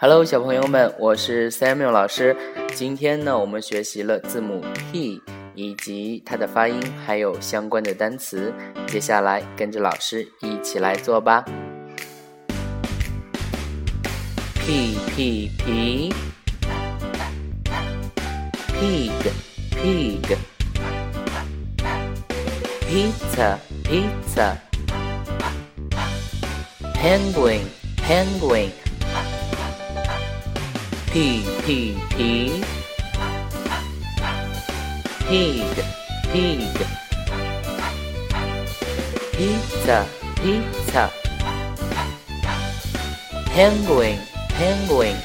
Hello，小朋友们，我是 Samuel 老师。今天呢，我们学习了字母 P 以及它的发音，还有相关的单词。接下来跟着老师一起来做吧。P P P Pig Pig Pizza Pizza Penguin Penguin P P P. Pig. Pig. Pizza. Pizza. Penguin. Penguin